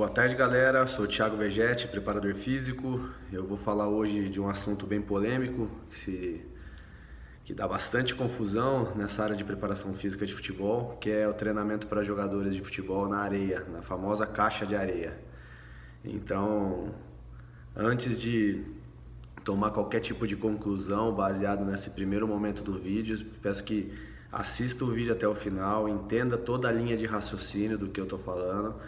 Boa tarde, galera. Sou Thiago Vegetti, preparador físico. Eu vou falar hoje de um assunto bem polêmico que, se, que dá bastante confusão nessa área de preparação física de futebol, que é o treinamento para jogadores de futebol na areia, na famosa caixa de areia. Então, antes de tomar qualquer tipo de conclusão baseado nesse primeiro momento do vídeo, peço que assista o vídeo até o final, entenda toda a linha de raciocínio do que eu estou falando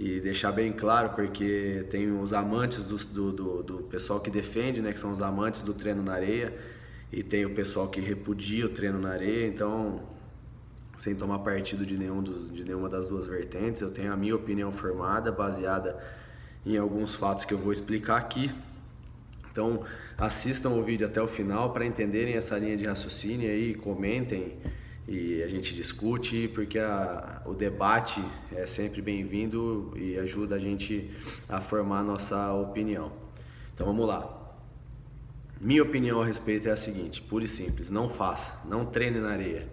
e deixar bem claro, porque tem os amantes do, do, do, do, pessoal que defende, né, que são os amantes do treino na areia, e tem o pessoal que repudia o treino na areia, então, sem tomar partido de, nenhum dos, de nenhuma das duas vertentes, eu tenho a minha opinião formada, baseada em alguns fatos que eu vou explicar aqui. Então, assistam o vídeo até o final para entenderem essa linha de raciocínio aí, comentem e a gente discute, porque a, o debate é sempre bem-vindo e ajuda a gente a formar a nossa opinião. Então vamos lá. Minha opinião a respeito é a seguinte, pura e simples, não faça, não treine na areia.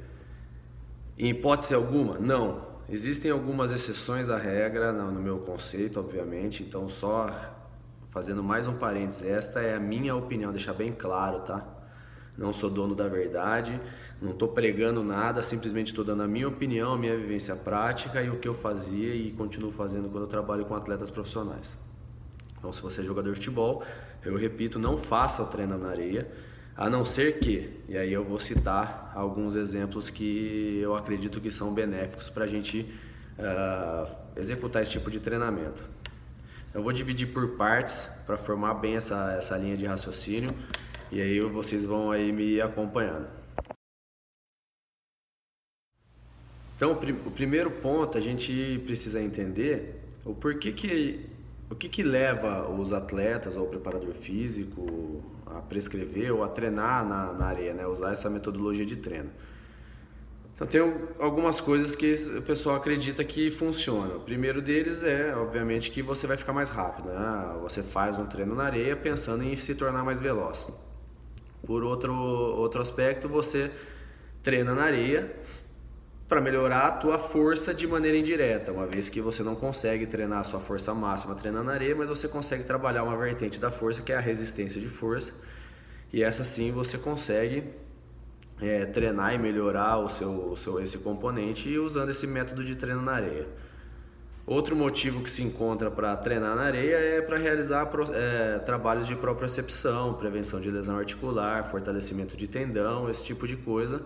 Em hipótese alguma, não. Existem algumas exceções à regra no meu conceito, obviamente, então só fazendo mais um parênteses, esta é a minha opinião, deixar bem claro, tá? Não sou dono da verdade, não estou pregando nada, simplesmente estou dando a minha opinião, a minha vivência prática e o que eu fazia e continuo fazendo quando eu trabalho com atletas profissionais. Então, se você é jogador de futebol, eu repito, não faça o treino na areia, a não ser que, e aí eu vou citar alguns exemplos que eu acredito que são benéficos para a gente uh, executar esse tipo de treinamento. Eu vou dividir por partes para formar bem essa, essa linha de raciocínio e aí vocês vão aí me acompanhando. Então, o primeiro ponto a gente precisa entender o porquê que o que, que leva os atletas ou o preparador físico a prescrever ou a treinar na, na areia, né? usar essa metodologia de treino. Então tem algumas coisas que o pessoal acredita que funcionam. O primeiro deles é, obviamente, que você vai ficar mais rápido. Né? Você faz um treino na areia pensando em se tornar mais veloz. Por outro, outro aspecto, você treina na areia para melhorar a tua força de maneira indireta, uma vez que você não consegue treinar a sua força máxima treinando na areia, mas você consegue trabalhar uma vertente da força que é a resistência de força, e essa sim você consegue é, treinar e melhorar o seu, o seu esse componente usando esse método de treino na areia. Outro motivo que se encontra para treinar na areia é para realizar é, trabalhos de propriocepção, prevenção de lesão articular, fortalecimento de tendão, esse tipo de coisa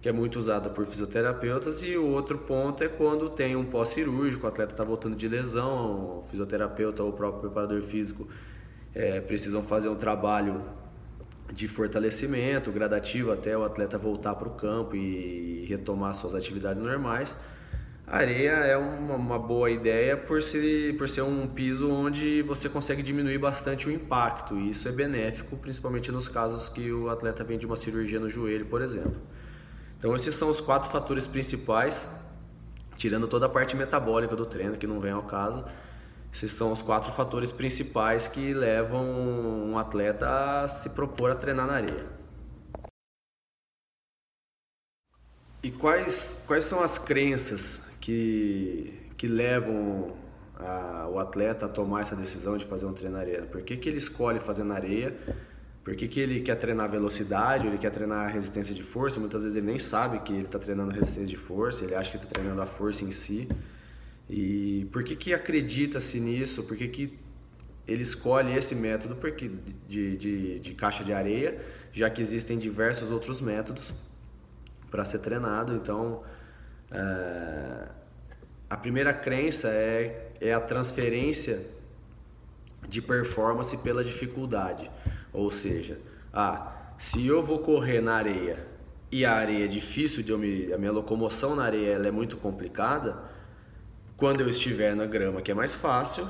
que é muito usada por fisioterapeutas, e o outro ponto é quando tem um pós-cirúrgico, o atleta está voltando de lesão, o fisioterapeuta ou o próprio preparador físico é, precisam fazer um trabalho de fortalecimento gradativo até o atleta voltar para o campo e retomar suas atividades normais. Areia é uma, uma, boa ideia por ser, por ser um piso onde você consegue diminuir bastante o impacto, e isso é benéfico, principalmente nos casos que o atleta vem de uma cirurgia no joelho, por exemplo. Então esses são os quatro fatores principais, tirando toda a parte metabólica do treino que não vem ao caso. Esses são os quatro fatores principais que levam um atleta a se propor a treinar na areia. E quais, quais são as crenças que, que levam a, o atleta a tomar essa decisão de fazer um treino na areia? Por que, que ele escolhe fazer na areia? Por que, que ele quer treinar velocidade, ele quer treinar resistência de força? Muitas vezes ele nem sabe que ele está treinando resistência de força, ele acha que está treinando a força em si. E por que, que acredita-se nisso? Por que, que ele escolhe esse método porque de, de, de caixa de areia, já que existem diversos outros métodos para ser treinado. Então, é, a primeira crença é, é a transferência de performance pela dificuldade. Ou seja, ah, se eu vou correr na areia e a areia é difícil de me, a minha locomoção na areia é muito complicada, quando eu estiver na grama que é mais fácil,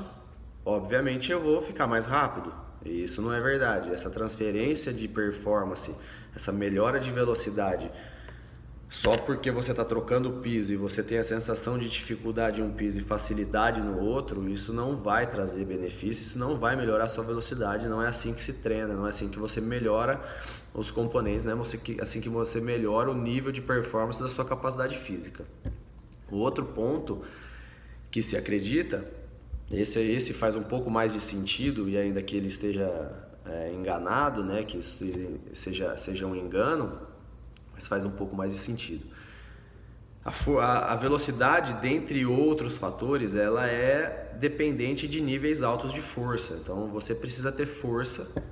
obviamente eu vou ficar mais rápido. E isso não é verdade. Essa transferência de performance, essa melhora de velocidade só porque você está trocando o piso e você tem a sensação de dificuldade em um piso e facilidade no outro, isso não vai trazer benefícios, isso não vai melhorar a sua velocidade, não é assim que se treina, não é assim que você melhora os componentes, né? Assim que você melhora o nível de performance da sua capacidade física. O outro ponto que se acredita esse, esse faz um pouco mais de sentido e ainda que ele esteja é, enganado, né, que isso seja, seja um engano, mas faz um pouco mais de sentido. A, a velocidade, dentre outros fatores, ela é dependente de níveis altos de força. Então você precisa ter força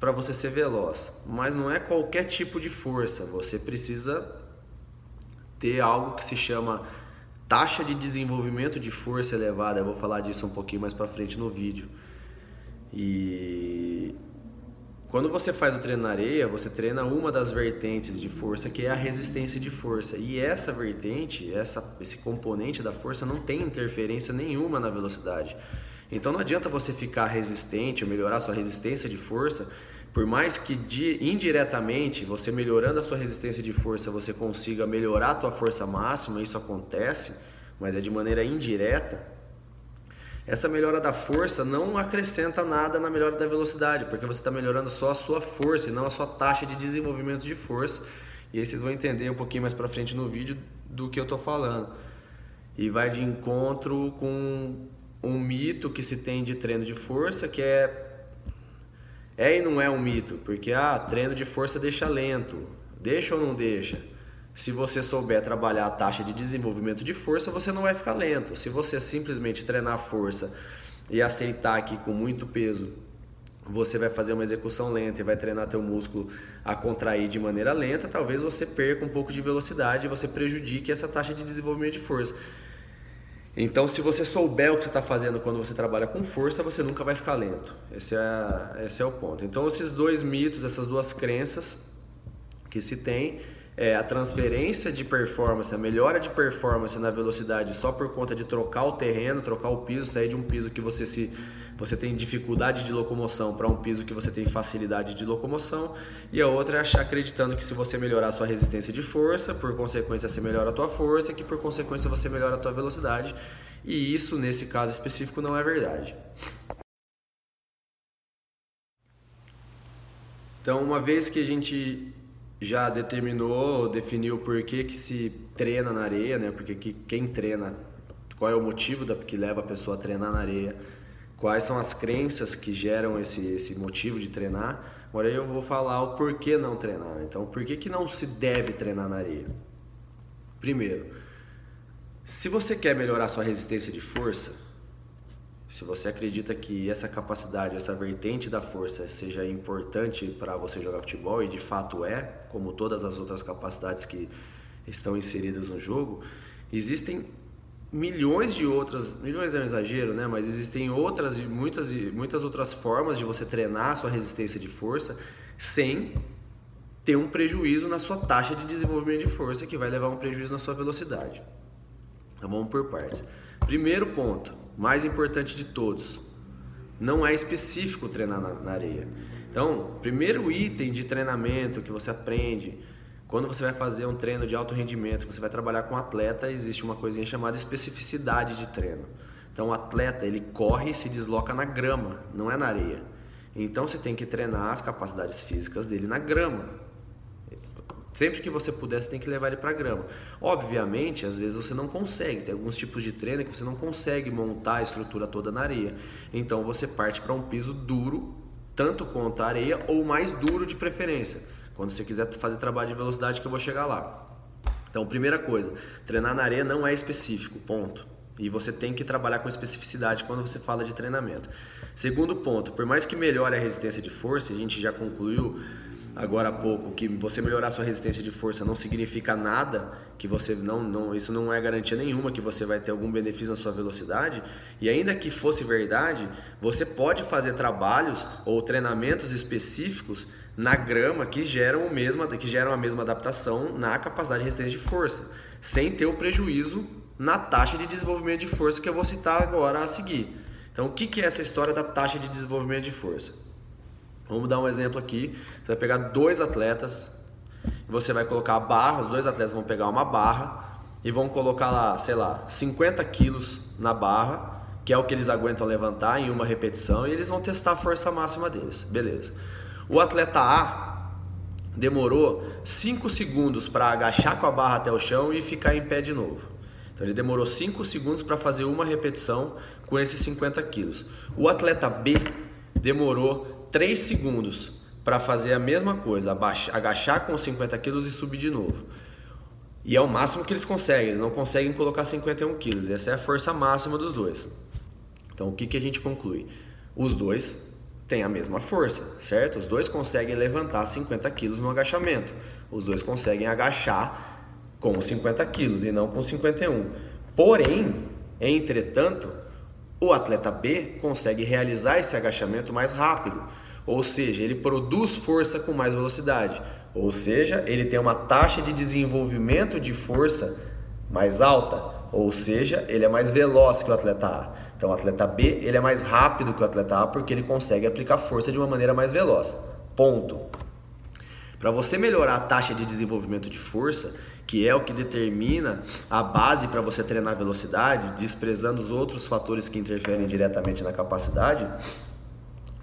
para você ser veloz, mas não é qualquer tipo de força. Você precisa ter algo que se chama taxa de desenvolvimento de força elevada. Eu vou falar disso um pouquinho mais para frente no vídeo. E quando você faz o treino na areia, você treina uma das vertentes de força que é a resistência de força. E essa vertente, essa, esse componente da força não tem interferência nenhuma na velocidade. Então não adianta você ficar resistente ou melhorar sua resistência de força, por mais que indiretamente você melhorando a sua resistência de força você consiga melhorar a tua força máxima, isso acontece, mas é de maneira indireta essa melhora da força não acrescenta nada na melhora da velocidade, porque você está melhorando só a sua força e não a sua taxa de desenvolvimento de força. E aí vocês vão entender um pouquinho mais para frente no vídeo do que eu estou falando. E vai de encontro com um mito que se tem de treino de força, que é é e não é um mito, porque ah, treino de força deixa lento. Deixa ou não deixa? Se você souber trabalhar a taxa de desenvolvimento de força, você não vai ficar lento. Se você simplesmente treinar força e aceitar que com muito peso você vai fazer uma execução lenta e vai treinar teu músculo a contrair de maneira lenta, talvez você perca um pouco de velocidade e você prejudique essa taxa de desenvolvimento de força. Então, se você souber o que você está fazendo quando você trabalha com força, você nunca vai ficar lento. Esse é, esse é o ponto. Então, esses dois mitos, essas duas crenças que se tem, é, a transferência de performance, a melhora de performance na velocidade só por conta de trocar o terreno, trocar o piso, sair de um piso que você se você tem dificuldade de locomoção para um piso que você tem facilidade de locomoção, e a outra é achar acreditando que se você melhorar a sua resistência de força, por consequência você melhora a tua força, que por consequência você melhora a tua velocidade, e isso nesse caso específico não é verdade. Então, uma vez que a gente já determinou, definiu por que, que se treina na areia, né? Porque que, quem treina, qual é o motivo da, que leva a pessoa a treinar na areia, quais são as crenças que geram esse, esse motivo de treinar. Agora eu vou falar o porquê não treinar. Então, por que, que não se deve treinar na areia? Primeiro, se você quer melhorar sua resistência de força, se você acredita que essa capacidade, essa vertente da força seja importante para você jogar futebol, e de fato é, como todas as outras capacidades que estão inseridas no jogo, existem milhões de outras, milhões é um exagero, né? Mas existem outras e muitas muitas outras formas de você treinar a sua resistência de força sem ter um prejuízo na sua taxa de desenvolvimento de força que vai levar um prejuízo na sua velocidade. Então vamos por partes. Primeiro ponto, mais importante de todos, não é específico treinar na, na areia. Então, primeiro item de treinamento que você aprende quando você vai fazer um treino de alto rendimento, você vai trabalhar com atleta, existe uma coisinha chamada especificidade de treino. Então, o atleta ele corre e se desloca na grama, não é na areia. Então, você tem que treinar as capacidades físicas dele na grama. Sempre que você puder, você tem que levar ele para grama. Obviamente, às vezes você não consegue. Tem alguns tipos de treino que você não consegue montar a estrutura toda na areia. Então você parte para um piso duro, tanto quanto a areia, ou mais duro de preferência. Quando você quiser fazer trabalho de velocidade, que eu vou chegar lá. Então, primeira coisa, treinar na areia não é específico, ponto. E você tem que trabalhar com especificidade quando você fala de treinamento. Segundo ponto, por mais que melhore a resistência de força, a gente já concluiu agora há pouco que você melhorar sua resistência de força não significa nada, que você não, não isso não é garantia nenhuma que você vai ter algum benefício na sua velocidade. E ainda que fosse verdade, você pode fazer trabalhos ou treinamentos específicos na grama que geram o mesmo, que geram a mesma adaptação na capacidade de resistência de força, sem ter o prejuízo na taxa de desenvolvimento de força que eu vou citar agora a seguir. Então, o que é essa história da taxa de desenvolvimento de força? Vamos dar um exemplo aqui. Você vai pegar dois atletas, você vai colocar a barra, os dois atletas vão pegar uma barra e vão colocar lá, sei lá, 50 quilos na barra, que é o que eles aguentam levantar em uma repetição, e eles vão testar a força máxima deles. Beleza. O atleta A demorou 5 segundos para agachar com a barra até o chão e ficar em pé de novo. Então ele demorou 5 segundos para fazer uma repetição com esses 50 quilos. O atleta B demorou 3 segundos para fazer a mesma coisa, agachar com 50 quilos e subir de novo. E é o máximo que eles conseguem, eles não conseguem colocar 51 quilos. Essa é a força máxima dos dois. Então o que, que a gente conclui? Os dois têm a mesma força, certo? Os dois conseguem levantar 50 quilos no agachamento. Os dois conseguem agachar com 50 quilos e não com 51. Porém, entretanto, o atleta B consegue realizar esse agachamento mais rápido, ou seja, ele produz força com mais velocidade, ou seja, ele tem uma taxa de desenvolvimento de força mais alta, ou seja, ele é mais veloz que o atleta A. Então, o atleta B ele é mais rápido que o atleta A porque ele consegue aplicar força de uma maneira mais veloz. Ponto. Para você melhorar a taxa de desenvolvimento de força, que é o que determina a base para você treinar velocidade, desprezando os outros fatores que interferem diretamente na capacidade,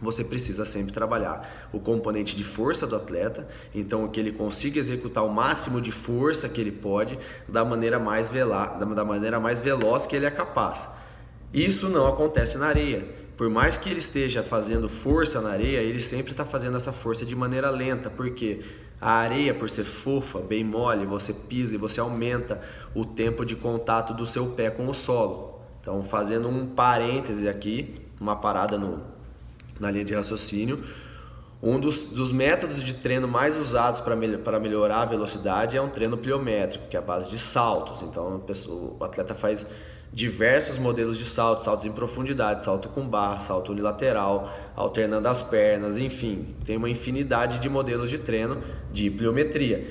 você precisa sempre trabalhar o componente de força do atleta, então que ele consiga executar o máximo de força que ele pode da maneira mais, vela, da maneira mais veloz que ele é capaz. Isso não acontece na areia. Por mais que ele esteja fazendo força na areia, ele sempre está fazendo essa força de maneira lenta, porque a areia, por ser fofa, bem mole, você pisa e você aumenta o tempo de contato do seu pé com o solo. Então, fazendo um parêntese aqui, uma parada no, na linha de raciocínio, um dos, dos métodos de treino mais usados para melhorar a velocidade é um treino pliométrico, que é a base de saltos. Então, pessoa, o atleta faz diversos modelos de salto, saltos em profundidade, salto com barra, salto unilateral, alternando as pernas, enfim, tem uma infinidade de modelos de treino de pliometria.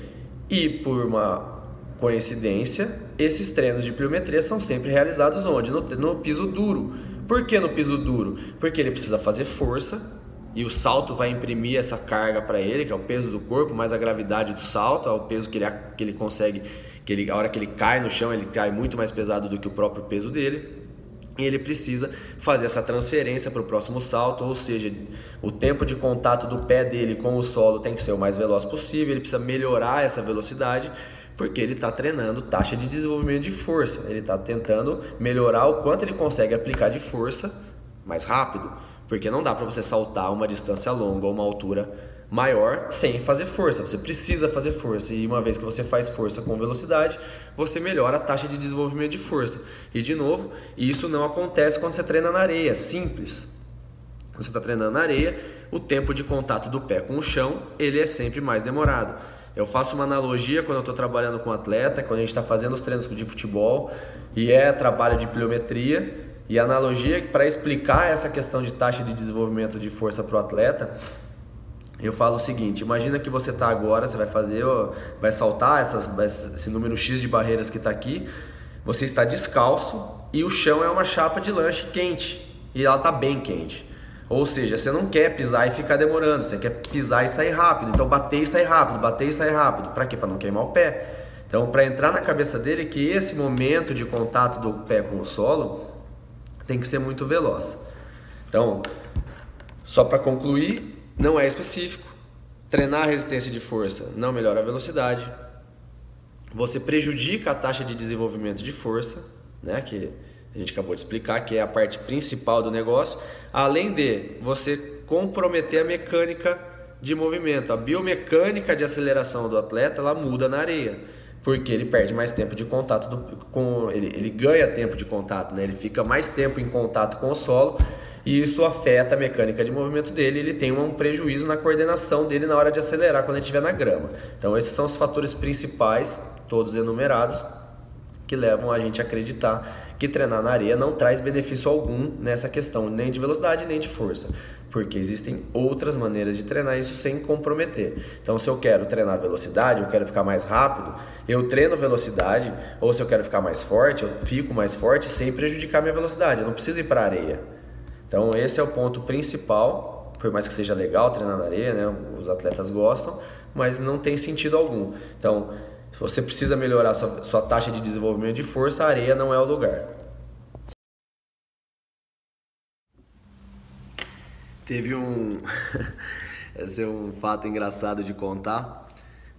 E por uma coincidência, esses treinos de pliometria são sempre realizados onde? No, no piso duro. Por que no piso duro? Porque ele precisa fazer força e o salto vai imprimir essa carga para ele, que é o peso do corpo mais a gravidade do salto, é o peso que ele, que ele consegue que ele, a hora que ele cai no chão, ele cai muito mais pesado do que o próprio peso dele. E ele precisa fazer essa transferência para o próximo salto, ou seja, o tempo de contato do pé dele com o solo tem que ser o mais veloz possível, ele precisa melhorar essa velocidade, porque ele está treinando taxa de desenvolvimento de força, ele está tentando melhorar o quanto ele consegue aplicar de força mais rápido, porque não dá para você saltar uma distância longa ou uma altura maior sem fazer força. Você precisa fazer força e uma vez que você faz força com velocidade, você melhora a taxa de desenvolvimento de força. E de novo, isso não acontece quando você treina na areia, simples. Quando você está treinando na areia, o tempo de contato do pé com o chão ele é sempre mais demorado. Eu faço uma analogia quando eu estou trabalhando com atleta, quando a gente está fazendo os treinos de futebol e é trabalho de pliometria. E a analogia para explicar essa questão de taxa de desenvolvimento de força para o atleta eu falo o seguinte: imagina que você está agora, você vai fazer, vai saltar essas, esse número X de barreiras que está aqui, você está descalço e o chão é uma chapa de lanche quente e ela está bem quente. Ou seja, você não quer pisar e ficar demorando, você quer pisar e sair rápido. Então bater e sair rápido, bater e sair rápido. Para quê? Para não queimar o pé. Então, para entrar na cabeça dele que esse momento de contato do pé com o solo tem que ser muito veloz. Então, só para concluir, não é específico. Treinar a resistência de força não melhora a velocidade. Você prejudica a taxa de desenvolvimento de força, né, que a gente acabou de explicar, que é a parte principal do negócio, além de você comprometer a mecânica de movimento. A biomecânica de aceleração do atleta, ela muda na areia, porque ele perde mais tempo de contato do, com ele, ele ganha tempo de contato, né? Ele fica mais tempo em contato com o solo e isso afeta a mecânica de movimento dele, ele tem um prejuízo na coordenação dele na hora de acelerar quando ele estiver na grama. Então esses são os fatores principais, todos enumerados, que levam a gente a acreditar que treinar na areia não traz benefício algum nessa questão, nem de velocidade nem de força, porque existem outras maneiras de treinar isso sem comprometer. Então, se eu quero treinar velocidade, eu quero ficar mais rápido, eu treino velocidade, ou se eu quero ficar mais forte, eu fico mais forte sem prejudicar minha velocidade. Eu não preciso ir para a areia. Então esse é o ponto principal, por mais que seja legal treinar na areia, né? Os atletas gostam, mas não tem sentido algum. Então, se você precisa melhorar sua, sua taxa de desenvolvimento de força, a areia não é o lugar. Teve um. Esse é um fato engraçado de contar.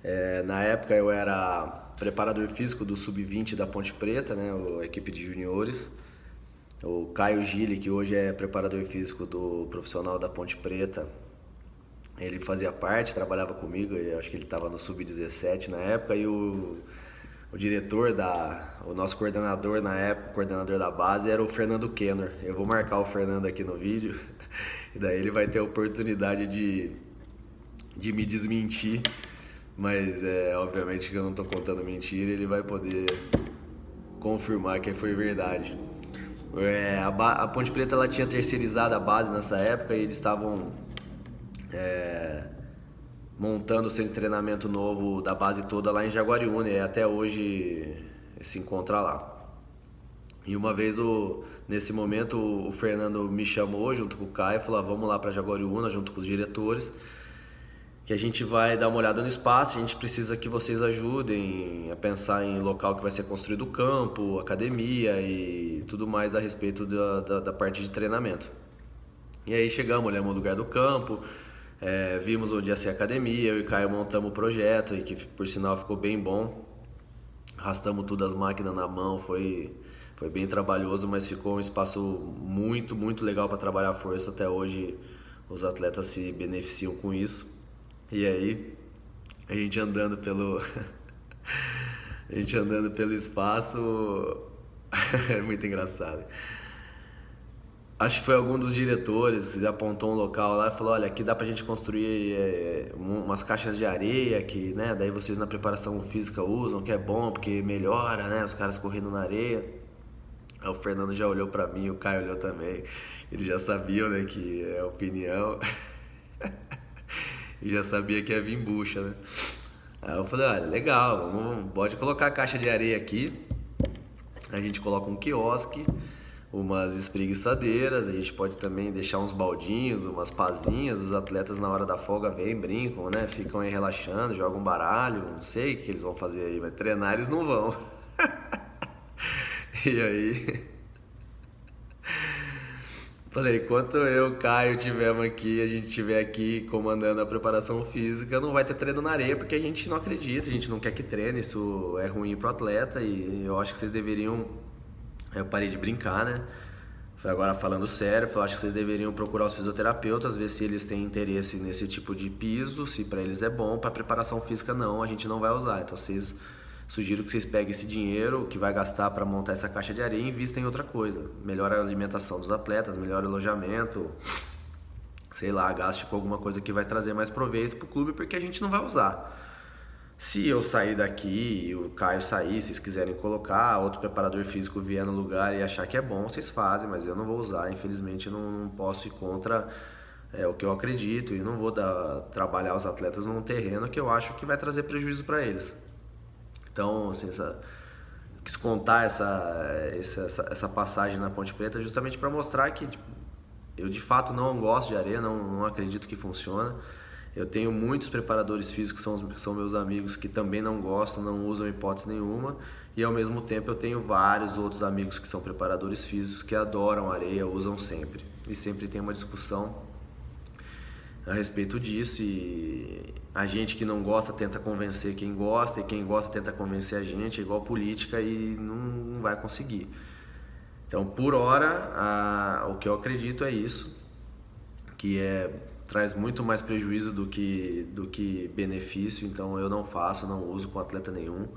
É, na época eu era preparador físico do Sub-20 da Ponte Preta, né, a equipe de juniores. O Caio Gili, que hoje é preparador físico do profissional da Ponte Preta, ele fazia parte, trabalhava comigo, eu acho que ele estava no Sub-17 na época, e o, o diretor da. O nosso coordenador na época, o coordenador da base, era o Fernando Kenner. Eu vou marcar o Fernando aqui no vídeo, e daí ele vai ter a oportunidade de, de me desmentir mas é, obviamente que eu não estou contando mentira, ele vai poder confirmar que foi verdade. É, a, a, Ponte Preta ela tinha terceirizado a base nessa época e eles estavam é, montando o centro de treinamento novo da base toda lá em Jaguariúna e até hoje se encontra lá. E uma vez o, nesse momento o Fernando me chamou junto com o Caio e falou: ah, vamos lá para Jaguariúna junto com os diretores que a gente vai dar uma olhada no espaço, a gente precisa que vocês ajudem a pensar em local que vai ser construído o campo, academia e tudo mais a respeito da, da, da parte de treinamento. E aí chegamos, olhamos o lugar do campo, é, vimos onde ia ser a academia, eu e Caio montamos o projeto, e que por sinal ficou bem bom. Arrastamos tudo as máquinas na mão, foi, foi bem trabalhoso, mas ficou um espaço muito, muito legal para trabalhar a força. Até hoje os atletas se beneficiam com isso. E aí, a gente andando pelo. a gente andando pelo espaço. é muito engraçado. Acho que foi algum dos diretores apontou um local lá e falou: olha, aqui dá pra gente construir é, umas caixas de areia que, né, daí vocês na preparação física usam, que é bom porque melhora, né, os caras correndo na areia. Aí o Fernando já olhou para mim, o Caio olhou também. Eles já sabiam, né, que é opinião. e já sabia que ia vir bucha, né? Aí eu falei, olha, legal, vamos, pode colocar a caixa de areia aqui. A gente coloca um quiosque, umas espreguiçadeiras, a gente pode também deixar uns baldinhos, umas pazinhas, os atletas na hora da folga vêm, brincam, né? Ficam aí relaxando, jogam baralho, não sei o que eles vão fazer aí, mas treinar eles não vão. e aí Falei, enquanto eu, Caio, tivermos aqui, a gente estiver aqui comandando a preparação física, não vai ter treino na areia, porque a gente não acredita, a gente não quer que treine, isso é ruim pro atleta e eu acho que vocês deveriam. Eu parei de brincar, né? Agora falando sério, eu acho que vocês deveriam procurar os fisioterapeutas, ver se eles têm interesse nesse tipo de piso, se para eles é bom, para preparação física não, a gente não vai usar. Então vocês Sugiro que vocês peguem esse dinheiro que vai gastar para montar essa caixa de areia e invistam em outra coisa. Melhore a alimentação dos atletas, melhore o alojamento, sei lá, gaste com alguma coisa que vai trazer mais proveito para o clube, porque a gente não vai usar. Se eu sair daqui e o Caio sair, se vocês quiserem colocar, outro preparador físico vier no lugar e achar que é bom, vocês fazem, mas eu não vou usar. Infelizmente, não, não posso ir contra é, o que eu acredito e não vou dar, trabalhar os atletas num terreno que eu acho que vai trazer prejuízo para eles. Então, assim, essa, quis contar essa, essa, essa, passagem na Ponte Preta justamente para mostrar que tipo, eu de fato não gosto de areia, não, não acredito que funciona. Eu tenho muitos preparadores físicos que são, são meus amigos que também não gostam, não usam hipótese nenhuma. E ao mesmo tempo eu tenho vários outros amigos que são preparadores físicos que adoram areia, usam sempre. E sempre tem uma discussão a respeito disso e a gente que não gosta tenta convencer quem gosta e quem gosta tenta convencer a gente, é igual política e não, não vai conseguir. Então, por hora, a, o que eu acredito é isso, que é traz muito mais prejuízo do que do que benefício, então eu não faço, não uso com atleta nenhum.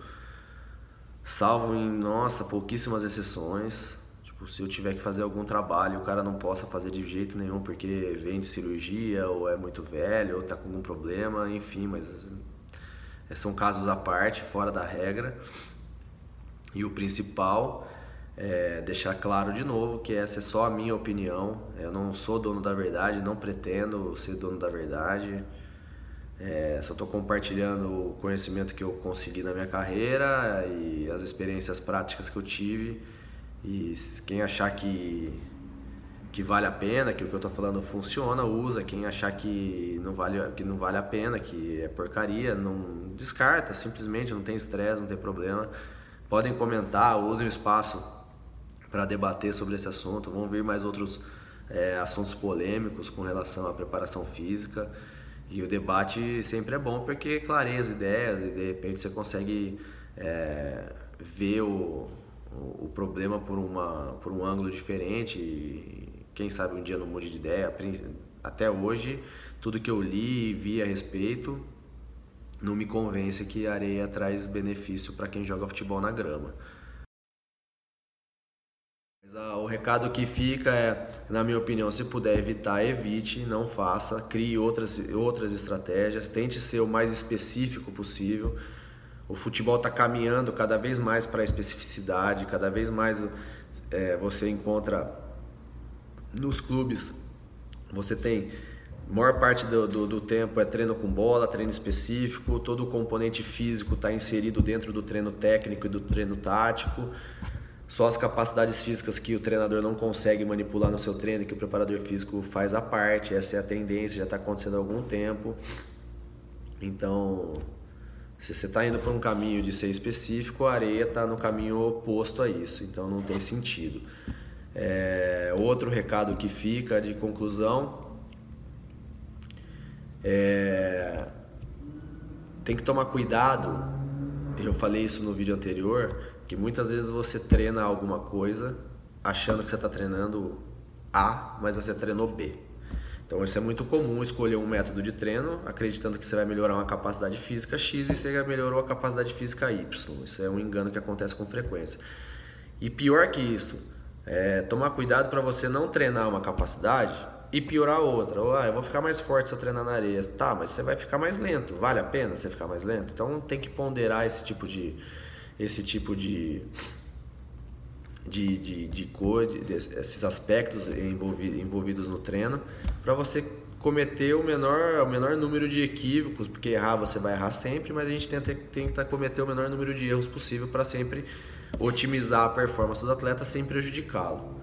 Salvo em, nossa, pouquíssimas exceções, Tipo, se eu tiver que fazer algum trabalho o cara não possa fazer de jeito nenhum porque vem de cirurgia ou é muito velho ou tá com algum problema, enfim, mas é, são casos à parte, fora da regra. E o principal é deixar claro de novo que essa é só a minha opinião. Eu não sou dono da verdade, não pretendo ser dono da verdade. É, só estou compartilhando o conhecimento que eu consegui na minha carreira e as experiências práticas que eu tive e quem achar que, que vale a pena, que o que eu estou falando funciona, usa. Quem achar que não, vale, que não vale a pena, que é porcaria, não descarta, simplesmente, não tem estresse, não tem problema. Podem comentar, usem o espaço para debater sobre esse assunto. Vão vir mais outros é, assuntos polêmicos com relação à preparação física. E o debate sempre é bom porque clareia as ideias e de repente você consegue é, ver o, o problema por, uma, por um ângulo diferente. E quem sabe um dia não mude de ideia. Até hoje, tudo que eu li e vi a respeito não me convence que a areia traz benefício para quem joga futebol na grama. Mas, ah, o recado que fica é, na minha opinião, se puder evitar, evite, não faça, crie outras, outras estratégias, tente ser o mais específico possível. O futebol está caminhando cada vez mais para a especificidade, cada vez mais é, você encontra nos clubes, você tem a maior parte do, do, do, tempo é treino com bola, treino específico, todo o componente físico está inserido dentro do treino técnico e do treino tático. Só as capacidades físicas que o treinador não consegue manipular no seu treino, que o preparador físico faz a parte, essa é a tendência, já está acontecendo há algum tempo. Então, se você está indo para um caminho de ser específico, a areia está no caminho oposto a isso, então não tem sentido. É, outro recado que fica de conclusão é, tem que tomar cuidado. Eu falei isso no vídeo anterior, que muitas vezes você treina alguma coisa achando que você está treinando A, mas você treinou B. Então isso é muito comum escolher um método de treino acreditando que você vai melhorar uma capacidade física X e você melhorou a capacidade física Y. Isso é um engano que acontece com frequência. E pior que isso, é tomar cuidado para você não treinar uma capacidade e piorar outra. Ou, ah, eu vou ficar mais forte se eu treinar na areia. Tá, mas você vai ficar mais lento. Vale a pena você ficar mais lento? Então tem que ponderar esse tipo de esse tipo de de, de, de cor, de, esses aspectos envolvidos no treino, para você cometer o menor, o menor número de equívocos, porque errar você vai errar sempre, mas a gente tenta, tenta cometer o menor número de erros possível para sempre otimizar a performance do atleta sem prejudicá-lo.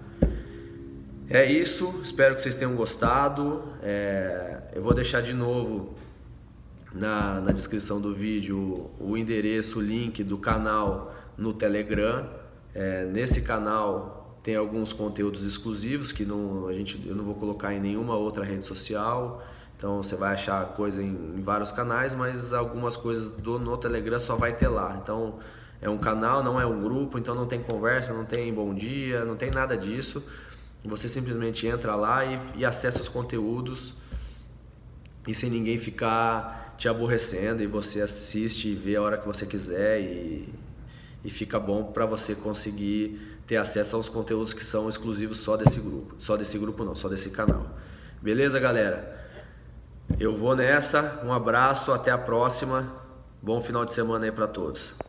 É isso, espero que vocês tenham gostado. É, eu vou deixar de novo na, na descrição do vídeo o endereço, o link do canal no Telegram. É, nesse canal tem alguns conteúdos exclusivos que não, a gente, eu não vou colocar em nenhuma outra rede social. Então você vai achar coisa em, em vários canais, mas algumas coisas do, no Telegram só vai ter lá. Então é um canal, não é um grupo, então não tem conversa, não tem bom dia, não tem nada disso. Você simplesmente entra lá e, e acessa os conteúdos e sem ninguém ficar te aborrecendo e você assiste e vê a hora que você quiser e, e fica bom para você conseguir ter acesso aos conteúdos que são exclusivos só desse grupo, só desse grupo não, só desse canal. Beleza, galera? Eu vou nessa. Um abraço, até a próxima. Bom final de semana aí para todos.